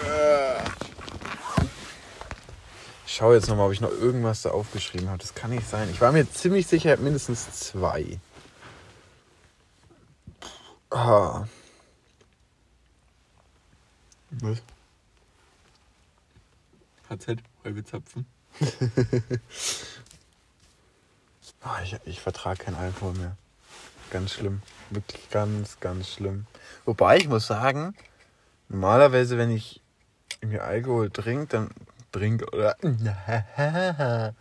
Äh. Ich schaue jetzt nochmal, ob ich noch irgendwas da aufgeschrieben habe. Das kann nicht sein. Ich war mir ziemlich sicher, ich habe mindestens zwei. Ah. Was? KZ, Heubezapfen. Ah, ich, ich vertrage kein Alkohol mehr. Ganz schlimm. Wirklich ganz, ganz schlimm. Wobei ich muss sagen, normalerweise, wenn ich mir Alkohol trinke, dann trinke oder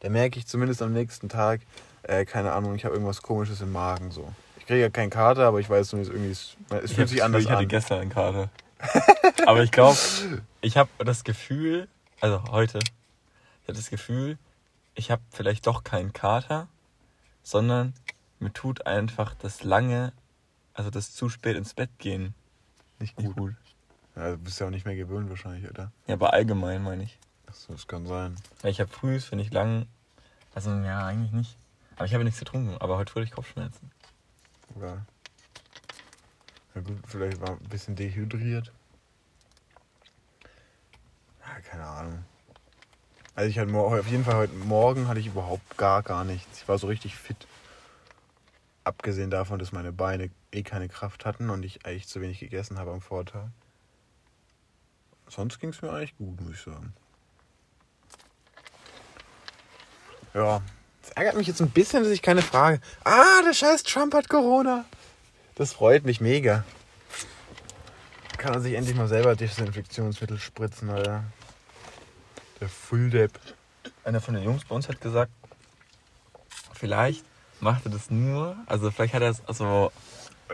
dann merke ich zumindest am nächsten Tag, äh, keine Ahnung, ich habe irgendwas komisches im Magen so. Ich kriege ja keinen Kater, aber ich weiß zumindest irgendwie, es, es fühlt sich anders Ich hatte an. gestern einen Kater. Aber ich glaube, ich habe das Gefühl, also heute, ich hatte das Gefühl, ich habe vielleicht doch keinen Kater, sondern mir tut einfach das lange, also das zu spät ins Bett gehen Nicht nicht gut. gut. Ja, du bist ja auch nicht mehr gewöhnt wahrscheinlich, oder? Ja, aber allgemein meine ich. Achso, das kann sein. Weil ich habe früh, wenn ich lang, also ja, eigentlich nicht. Aber ich habe nichts getrunken, aber heute wurde ich Kopfschmerzen. Oder? Na gut, vielleicht war ein bisschen dehydriert. Ja, keine Ahnung. Also ich hatte auf jeden Fall heute Morgen hatte ich überhaupt gar gar nichts. Ich war so richtig fit. Abgesehen davon, dass meine Beine eh keine Kraft hatten und ich eigentlich zu wenig gegessen habe am Vortag. Sonst ging es mir eigentlich gut, muss ich sagen. Ja, es ärgert mich jetzt ein bisschen, dass ich keine Frage. Ah, der scheiß Trump hat Corona. Das freut mich mega. Kann er sich endlich mal selber Desinfektionsmittel spritzen, Alter. Der Fulldepp. Einer von den Jungs bei uns hat gesagt, vielleicht macht er das nur, also vielleicht hat er es also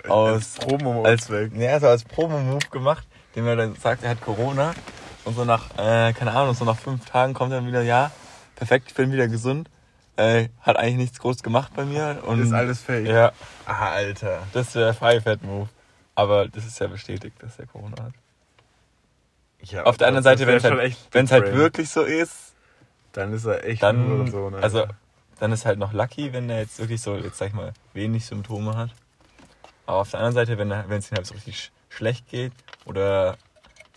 aus Promo als, nee, also als Promo-Move gemacht, dem er dann sagt, er hat Corona und so nach, äh, keine Ahnung, so nach fünf Tagen kommt er dann wieder, ja, perfekt, ich bin wieder gesund, äh, hat eigentlich nichts groß gemacht bei mir und Ist alles fake. ja, Ah, Alter. das wäre Five-Head-Move. Aber das ist ja bestätigt, dass er Corona hat. Ja, Auf der anderen Seite, wenn es halt, halt wirklich so ist, Dann ist er echt dann, nur so. Ne? also, dann ist halt noch lucky, wenn er jetzt wirklich so, jetzt sag ich mal, wenig Symptome hat. Aber auf der anderen Seite, wenn es ihm halt so richtig sch schlecht geht oder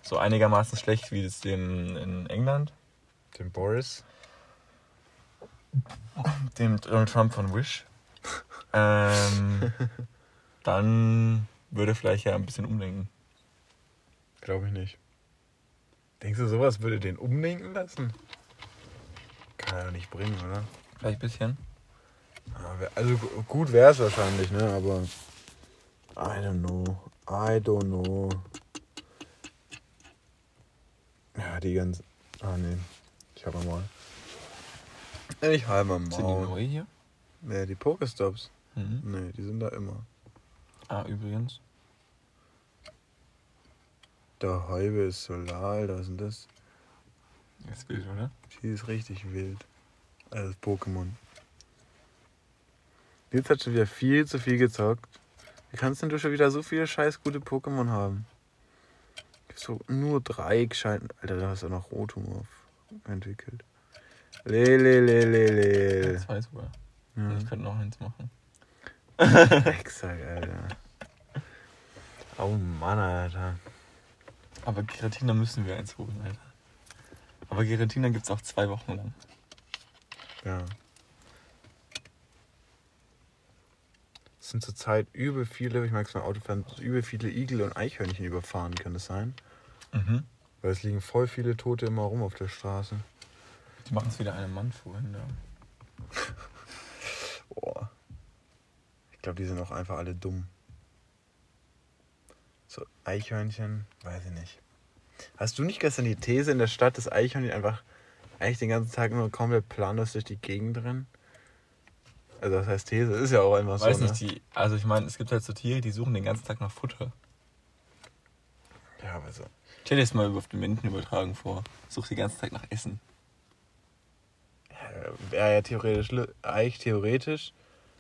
so einigermaßen schlecht wie es dem in England, Den Boris. dem Donald Trump von Wish, ähm, dann würde er vielleicht ja ein bisschen umdenken. Glaube ich nicht. Denkst du, sowas würde den umdenken lassen? Kann er doch nicht bringen, oder? Vielleicht ein bisschen. Also gu- gut wäre es wahrscheinlich, ne? Aber I don't know. I don't know. Ja, die ganze. Ah nee. Ich habe mal. Ich habe mal. Sind die neu hier? Nee, die Pokestops. Mhm. Nee, die sind da immer. Ah, übrigens. Der Häube ist Solar, was ist denn das? Das ist wild, oder? Die ist richtig wild. Das Pokémon. Jetzt hat schon wieder viel zu viel gezockt. Wie kannst denn du schon wieder so viele scheiß gute Pokémon haben? So nur drei gescheiten. Alter, da hast du noch Rotom auf entwickelt. Lelelelelel. Zwei sogar. Ja. Ich könnte noch eins machen. Exakt, Alter. Oh Mann, Alter. Aber Giratina müssen wir eins holen, Alter. Aber Giratina gibt's auch zwei Wochen lang. Ja. Es sind zurzeit übel viele, ich mag es beim Autofahren, übel viele Igel und Eichhörnchen überfahren, kann das sein? Mhm. Weil es liegen voll viele Tote immer rum auf der Straße. Die machen es wieder einem Mann vorhin da. Boah. Ich glaube, die sind auch einfach alle dumm. So, Eichhörnchen, weiß ich nicht. Hast du nicht gestern die These in der Stadt, dass Eichhörnchen einfach eigentlich den ganzen Tag nur komplett planlos durch die Gegend rennen? Also das heißt These, ist ja auch einfach Weiß so. nicht, ne? die. Also ich meine, es gibt halt so Tiere, die suchen den ganzen Tag nach Futter. Ja, aber so. Stell dir das mal auf den Menschen übertragen vor. Such den ganzen Tag nach Essen. Wäre ja theoretisch, li- eigentlich theoretisch,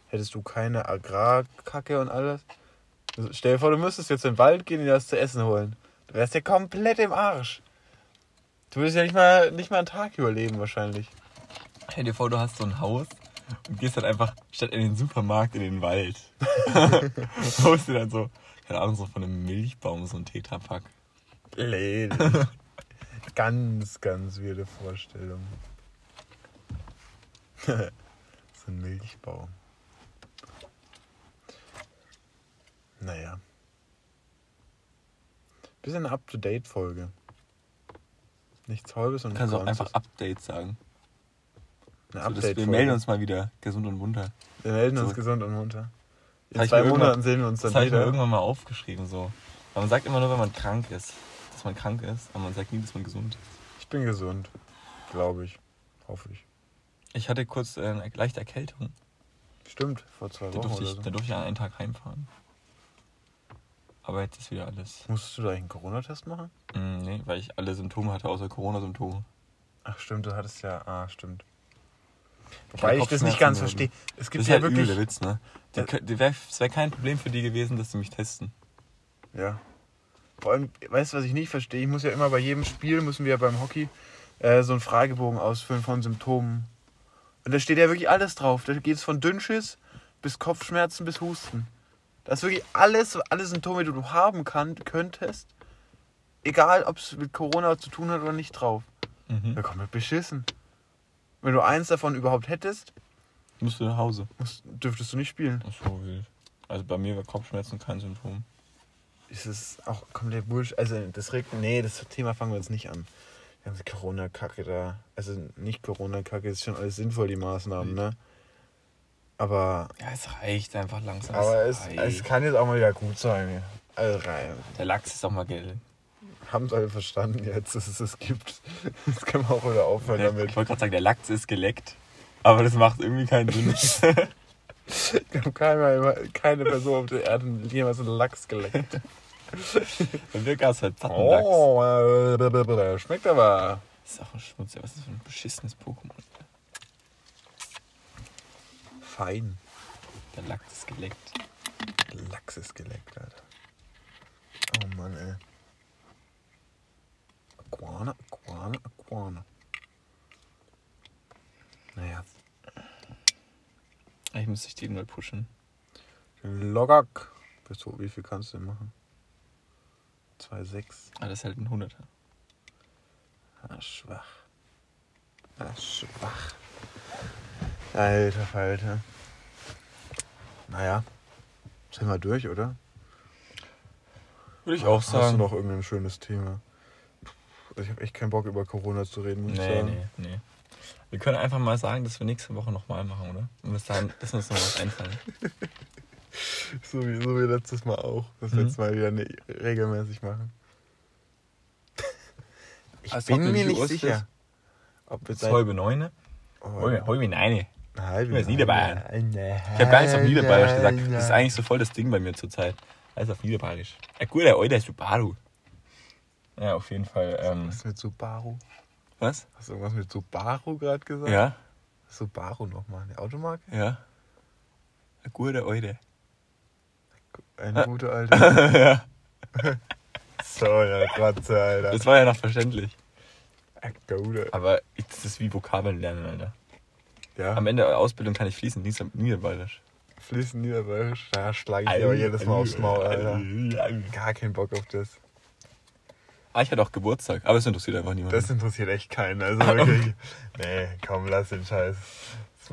hättest du keine Agrarkacke und alles. Also stell dir vor, du müsstest jetzt in den Wald gehen und dir was zu essen holen. Du wärst ja komplett im Arsch. Du würdest ja nicht mal, nicht mal einen Tag überleben wahrscheinlich. Stell dir vor, du hast so ein Haus und gehst dann einfach statt in den Supermarkt in den Wald. Holst dir dann so, keine Ahnung, so von einem Milchbaum so ein Tetrapack. Lel. ganz, ganz weirde Vorstellung. so ein Milchbaum. Naja. Bisschen eine Up-to-Date-Folge. Nichts Halbes und Du kannst auch Ganzes. einfach Updates sagen. eine So, dass Update wir melden uns mal wieder gesund und munter. Wir melden uns so. gesund und munter. Das In zwei Monaten sehen wir uns Das dann habe ich mir wieder. irgendwann mal aufgeschrieben so. Aber man sagt immer nur, wenn man krank ist, dass man krank ist, aber man sagt nie, dass man gesund ist. Ich bin gesund. Glaube ich. Hoffe ich. Ich hatte kurz äh, eine leichte Erkältung. Stimmt, vor zwei Da Wochen durfte, oder ich, so. da durfte ich an einen Tag heimfahren. Aber jetzt ist wieder alles. Musstest du da eigentlich einen Corona-Test machen? Mm, nee, weil ich alle Symptome hatte, außer Corona-Symptome. Ach stimmt, du hattest ja. Ah, stimmt. Ich Wobei hatte ich das nicht ganz verstehe. Es Das gibt ist ja halt übel, wirklich. der Witz, ne? Die, die wär, es wäre kein Problem für die gewesen, dass sie mich testen. Ja. Vor allem, weißt du, was ich nicht verstehe? Ich muss ja immer bei jedem Spiel, müssen wir ja beim Hockey äh, so einen Fragebogen ausfüllen von Symptomen. Und da steht ja wirklich alles drauf. Da geht es von Dünnschiss bis Kopfschmerzen bis Husten. Da ist wirklich alles, alle Symptome, die du haben kann, könntest. Egal, ob es mit Corona zu tun hat oder nicht drauf. Mhm. Da kommt beschissen. Wenn du eins davon überhaupt hättest, Musst du nach Hause. musst, dürftest du nicht spielen. Ach so, wild. Also bei mir war Kopfschmerzen kein Symptom. ist es auch komplett Bullshit. Also das regt. Nee, das Thema fangen wir jetzt nicht an. Die ganze Corona-Kacke da. Also nicht Corona-Kacke, ist schon alles sinnvoll, die Maßnahmen, ne? Aber. Ja, es reicht einfach langsam. Aber es, es kann jetzt auch mal wieder gut sein. Also rein. Der Lachs ist auch mal gelb. Haben es alle verstanden jetzt, dass es es gibt. Jetzt können wir auch wieder aufhören Der, damit. ich wollte gerade sagen, der Lachs ist geleckt. Aber das macht irgendwie keinen Sinn. Ich glaube, keine, keine Person auf der Erde hat jemals einen Lachs geleckt. Bei mir gab es halt satten Lachs. Oh, äh, schmeckt aber. Das ist auch ein Schmutz. Was ist das für ein beschissenes Pokémon? Fein. Der Lachs ist geleckt. Lachs ist geleckt, Alter. Oh Mann, ey. Aquana, Aquana, Aquana. Naja. Eigentlich müsste ich den mal pushen. Logak. Bis zu, wie viel kannst du denn machen? 2,6. Ah, das ist halt ein Hunderter. Ah, schwach. Ah, schwach. Alter Falter. Naja. Sind wir durch, oder? Würde ich auch Hast du sagen. noch irgendein schönes Thema? Ich habe echt keinen Bock über Corona zu reden, muss ich Nee, sagen. nee, nee. Wir können einfach mal sagen, dass wir nächste Woche nochmal machen, oder? Und bis dahin, dass uns noch was einfallen. So wie, so wie letztes Mal auch. Das Mhm. letzte Mal wieder ne, regelmäßig machen. Ich Als bin mir nicht sicher. Ob wir Jetzt halbe neune. Oh, Hol mir eine. Halb Ich bin jetzt Niederbayern. Ich habe gar nichts auf Niederbayerisch gesagt. Das ist eigentlich so voll das Ding bei mir zurzeit. Alles auf Niederbayerisch. Ein guter alter Subaru. Ja, auf jeden Fall. Ähm, Was mit Subaru? was? Hast du irgendwas mit Subaru gerade gesagt? Ja, Subaru nochmal, eine Automarke? ja. Ein guter alte. Eine gute alte. ja. so, ja, Kratze, Alter. Das war ja noch verständlich. Eine gute. Aber das ist wie Vokabeln lernen, Alter. Ja, Am Ende der Ausbildung kann ich fließend Nieder- Niederbayerisch. fließend Niederbayerisch. Da schlage ich dir aber jedes Mal aufs Maul, Alter. Gar keinen Bock auf das. Ah, ich hatte auch Geburtstag, aber es interessiert einfach niemanden. Das interessiert echt keinen. Also wirklich. Nee, komm, lass den Scheiß.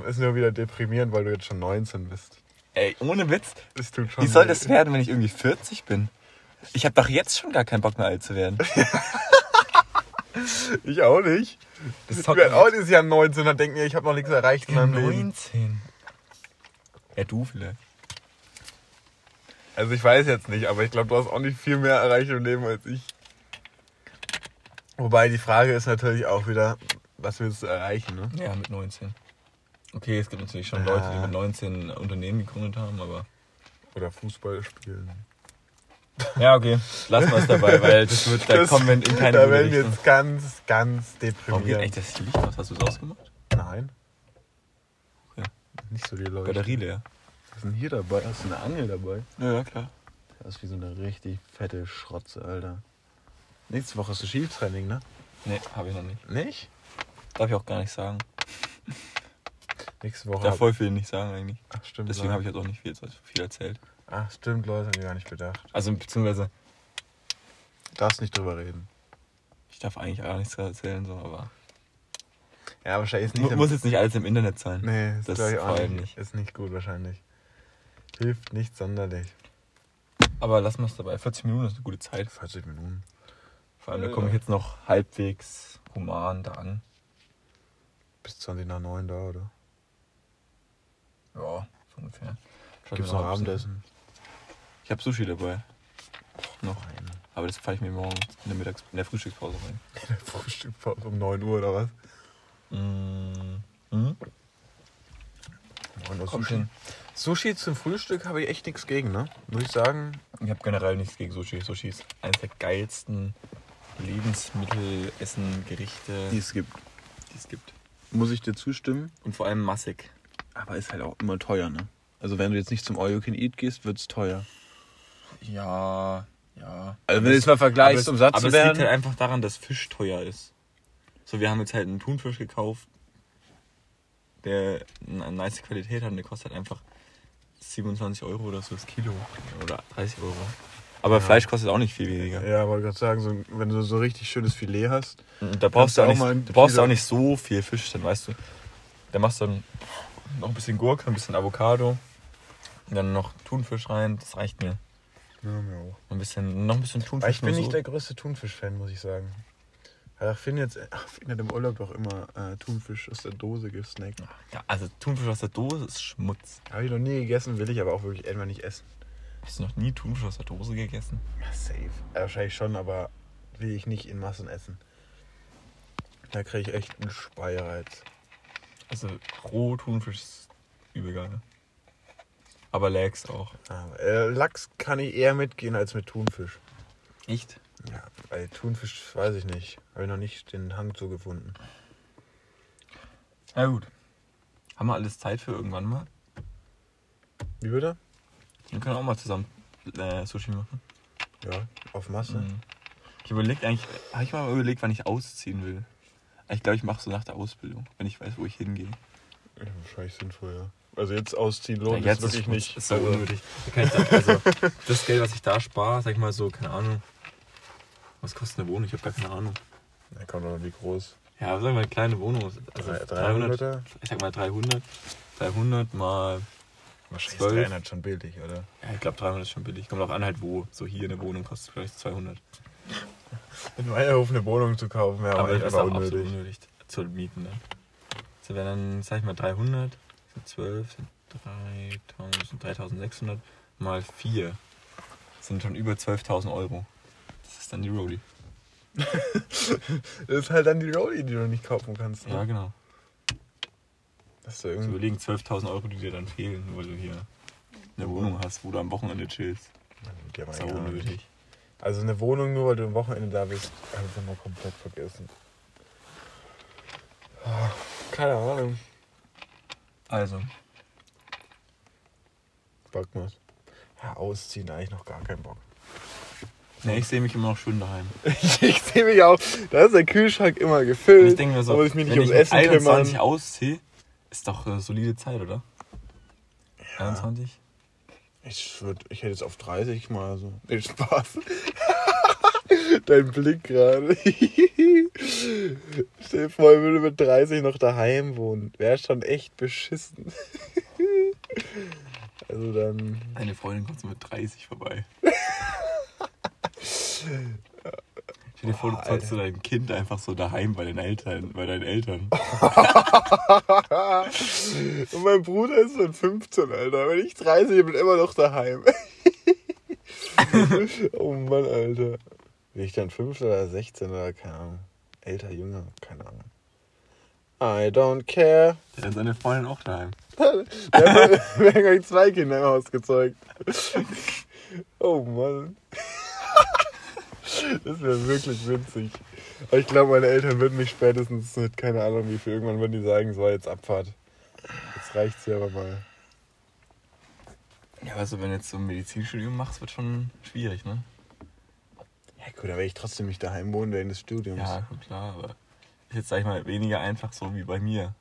Es ist nur wieder deprimierend, weil du jetzt schon 19 bist. Ey, ohne Witz. Das tut schon Wie soll das werden, wenn ich irgendwie 40 bin? Ich habe doch jetzt schon gar keinen Bock mehr alt zu werden. Ich auch nicht. Das Ich werde auch dieses Jahr 19 und denke mir, ich habe noch nichts erreicht in meinem Leben. 19. Ja, du vielleicht. Also ich weiß jetzt nicht, aber ich glaube, du hast auch nicht viel mehr erreicht im Leben als ich. Wobei die Frage ist natürlich auch wieder, was willst du erreichen, ne? Ja, mit 19. Okay, es gibt natürlich schon Ja. Leute, die mit 19 ein Unternehmen gegründet haben, aber. Oder Fußball spielen. Ja, okay. Lassen wir es dabei, weil das wird, da Das- kommen wir in keine Da werden wir jetzt ganz, ganz Warum geht deprimiert. eigentlich das Licht aus? Hast du es ausgemacht? Nein. Ja. Nicht so die Leute. Batterie leer. Was ist denn hier dabei? Hast du eine Angel dabei? Ja, ja, klar. Das ist wie so eine richtig fette Schrotze, Alter. Nächste Woche ist das Skitraining, ne? Nee, habe ich noch nicht. Nicht? Darf ich auch gar nicht sagen. Nächste Woche. Darf hab- voll viel nicht sagen eigentlich. Ach, stimmt. Deswegen habe ich jetzt auch nicht viel, viel erzählt. Ach, stimmt, Leute, hab ich gar nicht bedacht. Also beziehungsweise, Du darfst nicht drüber reden. ich darf eigentlich gar nichts erzählen, so, aber. Ja, wahrscheinlich ist Mu nicht. muss jetzt nicht alles im Internet sein. nee, das ich vor auch nicht. nicht. Ist nicht gut wahrscheinlich. Hilft nicht sonderlich. Aber lassen wir es dabei. 40 Minuten ist eine gute Zeit. 40 Minuten. Vor allem, da komme ich jetzt noch halbwegs human da an. Bis 20 nach 9 da, oder? Ja, so ungefähr. Gibt's mir noch Abendessen? Ich habe Sushi dabei. Noch. Nein. Aber das fahre ich mir morgen in der, Mittags in der Frühstückspause rein. Frühstück um 9 Uhr oder was? Mhm. Mhm. 9 Uhr Kommt Sushi. hin. Sushi zum Frühstück habe ich echt nichts gegen, ne? Muss ich sagen. Ich habe generell nichts gegen Sushi. Sushi ist eines der geilsten Lebensmittel, Essen, Gerichte, Die es gibt. die es gibt. Muss ich dir zustimmen. Und vor allem massig. Aber ist halt auch immer teuer, ne? Also wenn du jetzt nicht zum All You Can Eat gehst, wird's teuer. Ja, ja. Also wenn du jetzt mal vergleichst, aber um es, satt aber zu es liegt werden. halt einfach daran, dass Fisch teuer ist. So, wir haben jetzt halt einen Thunfisch gekauft, der eine nice Qualität hat und der kostet halt einfach 27 Euro oder so das Kilo. Oder 30 Euro. Aber Fleisch kostet auch nicht viel weniger. Ja, wollte gerade sagen, so, wenn du so richtig schönes Filet hast. Da brauchst du auch, nicht, du brauchst viele- auch nicht so viel Fisch, dann weißt du. Da machst du dann noch ein bisschen Gurke, ein bisschen Avocado, dann noch Thunfisch rein, das reicht mir. Ja, mir auch. Ein bisschen, noch ein bisschen Thunfisch. Aber ich bin nur nicht so. der größte Thunfisch-Fan, muss ich sagen. Ach, Finn jetzt, ach, hat im Urlaub doch immer äh, Thunfisch aus der Dose gesnackt. Ja, also Thunfisch aus der Dose ist Schmutz. Habe ich noch nie gegessen, will ich aber auch wirklich irgendwann nicht essen. Hast du noch nie Thunfisch aus der Dose gegessen? Ja, safe. Ja, wahrscheinlich schon, aber will ich nicht in Massen essen. Da kriege ich echt einen Speierreiz. Also roh Thunfisch ist übel geil. Aber Lachs auch. Aber, äh, Lachs kann ich eher mitgehen als mit Thunfisch. Echt? Ja, bei Thunfisch weiß ich nicht. Habe ich noch nicht den Hang zu gefunden. Na gut. Haben wir alles Zeit für irgendwann mal? Wie bitte? Wir können auch mal zusammen äh, Sushi machen. Ja, auf Masse. Mhm. Ich überlegt eigentlich, habe ich mal überlegt, wann ich ausziehen will. Ich glaube, ich mache so nach der Ausbildung, wenn ich weiß, wo ich hingehe. Ja, wahrscheinlich sinnvoll, ja. Also jetzt ausziehen lohnt Ja, es wirklich ist, nicht. Ist so also, unnötig. Da da, also, das Geld, was ich da spare, sag ich mal so, keine Ahnung. Was kostet eine Wohnung? Ich habe gar keine Ahnung. Ja, kommt doch wie groß. Ja, sag mal, eine kleine Wohnung. Also Drei- 300, 300er? ich sag mal 300. 300 mal, Wahrscheinlich Zwölf. ist 300 schon billig, oder? ja, ich glaube 300 ist schon billig. Kommt auch an halt wo. So hier eine Wohnung kostet vielleicht 200. In Meierhof eine Wohnung zu kaufen, wäre Aber aber das ist unnötig. unnötig zu mieten dann. So wären dann, sag ich mal, 300, sind 12, sind 3000, sind 3600 mal 4. Sind schon über 12.000 Euro. Das ist dann die Roadie. Das ist halt dann die Rolli, die du nicht kaufen kannst. Ne? Ja, genau. Das ist ja irgendwie. überlegen 12.000 Euro, die dir dann fehlen, weil du hier eine Wohnung hast, wo du am Wochenende chillst. Ja, Das ist egal. unnötig. Also eine Wohnung nur, weil du am Wochenende da bist, habe ich mal komplett vergessen. Ah, Keine Ahnung. Also, Bock mal. Ja, ausziehen, eigentlich noch gar keinen Bock. Nee, ich sehe mich immer noch schön daheim. Ich, sehe mich auch, da ist der Kühlschrank immer gefüllt. Und ich denke mir so, ich mich nicht wenn ums ich Essen 21 kümmern. ausziehe, ist doch äh, solide Zeit, oder? 21? Ich, würd, ich hätte jetzt auf 30 mal so. Nee, Spaß. Dein Blick gerade. Stell dir vor, ich würde mit 30 noch daheim wohnen. Wäre schon echt beschissen. Also dann. Eine Freundin kommt so mit 30 vorbei. Stell dir vor, du zockst so dein Kind einfach so daheim bei den Eltern, bei deinen Eltern. Und mein Bruder ist dann 15, Alter. Wenn ich 30 bin, immer noch daheim. oh Mann, Alter. Bin ich dann 15 oder 16 oder keine Ahnung. Älter, jünger, keine Ahnung. I don't care. Der hat seine Freundin auch daheim. Wir haben, wir haben gleich zwei Kinder im Haus gezeugt. Oh Mann. Das wäre wirklich witzig. Aber ich glaube, meine Eltern würden mich spätestens mit, keine Ahnung wie viel, irgendwann würden die sagen, so jetzt Abfahrt. Jetzt reicht's hier aber mal. Ja, also wenn du jetzt so ein Medizinstudium machst, wird schon schwierig, ne? Ja gut, da werde ich trotzdem nicht daheim wohnen während des Studiums. Ja, schon klar, aber ist jetzt, sag ich mal, weniger einfach so wie bei mir.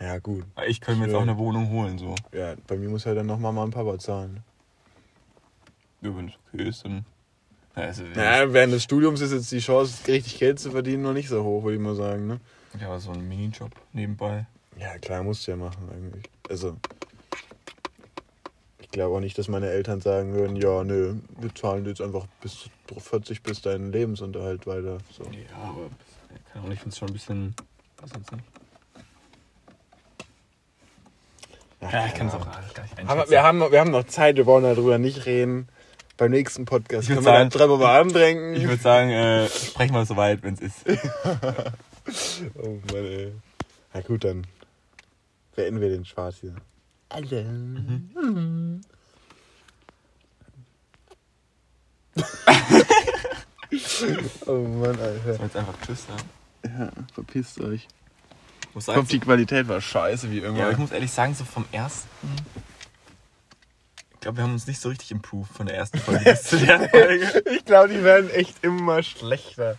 Ja, gut. Ich könnte mir jetzt auch eine Wohnung holen, so. Ja, bei mir muss ja dann noch Mama und Papa zahlen. Ja, wenn es okay ist, dann. Also, Ja, während des Studiums ist jetzt die Chance, richtig Geld zu verdienen, noch nicht so hoch, würde ich mal sagen, ne? ja, aber so ein Minijob nebenbei. Ja, klar, musst du ja machen eigentlich. Also, ich glaube auch nicht, dass meine Eltern sagen würden, ja, nö, wir zahlen dir jetzt einfach bis 40 bis deinen Lebensunterhalt weiter. So. Ja, aber keine Ahnung, ich finde es schon ein bisschen. Was jetzt nicht? Ja, ich kann es auch gar nicht Aber einschätzen. wir haben, wir haben noch Zeit, wir wollen darüber nicht reden. Beim nächsten Podcast können wir dann sagen- drüber mal andrängen. Ich würde sagen, äh, sprechen wir soweit, wenn es ist. Oh Mann, ey. Na gut, dann beenden wir den Spaß hier. Alle. Mhm. oh Mann, Alter. So jetzt einfach Tschüss sagen. Ja, verpisst euch. Sagen, hoffe, die Qualität war scheiße wie immer. ja, aber ich muss ehrlich sagen, so vom ersten. Ich glaube, wir haben uns nicht so richtig improved von der ersten Folge bis zu der Folge. ich glaube, die werden echt immer schlechter.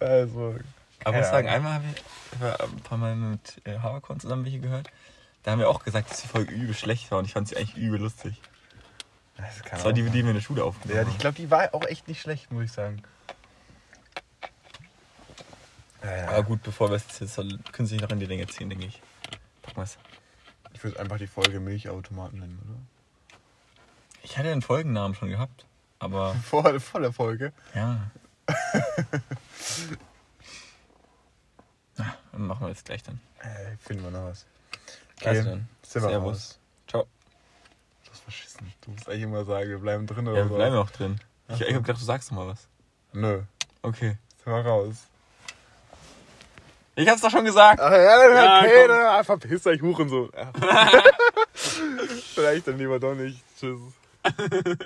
Also. Aber ich muss sagen, einmal haben wir, ich ein paar Mal mit äh, zusammen welche gehört. Da haben wir auch gesagt, dass die Folge übel schlecht war und ich fand sie eigentlich übel lustig. Das, kann Das war die, die wir in der Schule aufgenommen Ja, haben. ich glaube, die war auch echt nicht schlecht, muss ich sagen. Ja, ja. Aber gut, bevor wir es jetzt so künstlich noch in die Länge ziehen, denke ich. Packen wir's. Ich würde einfach die Folge Milchautomaten nennen, oder? Ich hatte den Folgennamen schon gehabt, aber Vor, vor der Folge. ja. Na, dann machen wir das gleich dann. Äh, finden wir noch was. Also wir Servus. Ciao. Du hast verschissen. Du musst eigentlich immer sagen, wir bleiben drin oder Ja, wir so. bleiben auch drin. Ich, so. ich hab gedacht, du sagst mal was. Nö. Okay. Sind wir raus. Ich hab's doch schon gesagt. Ach ja, Ja, okay, komm. dann ah, verpisst euch Hurensohn. Ja. Vielleicht dann lieber doch nicht. Tschüss.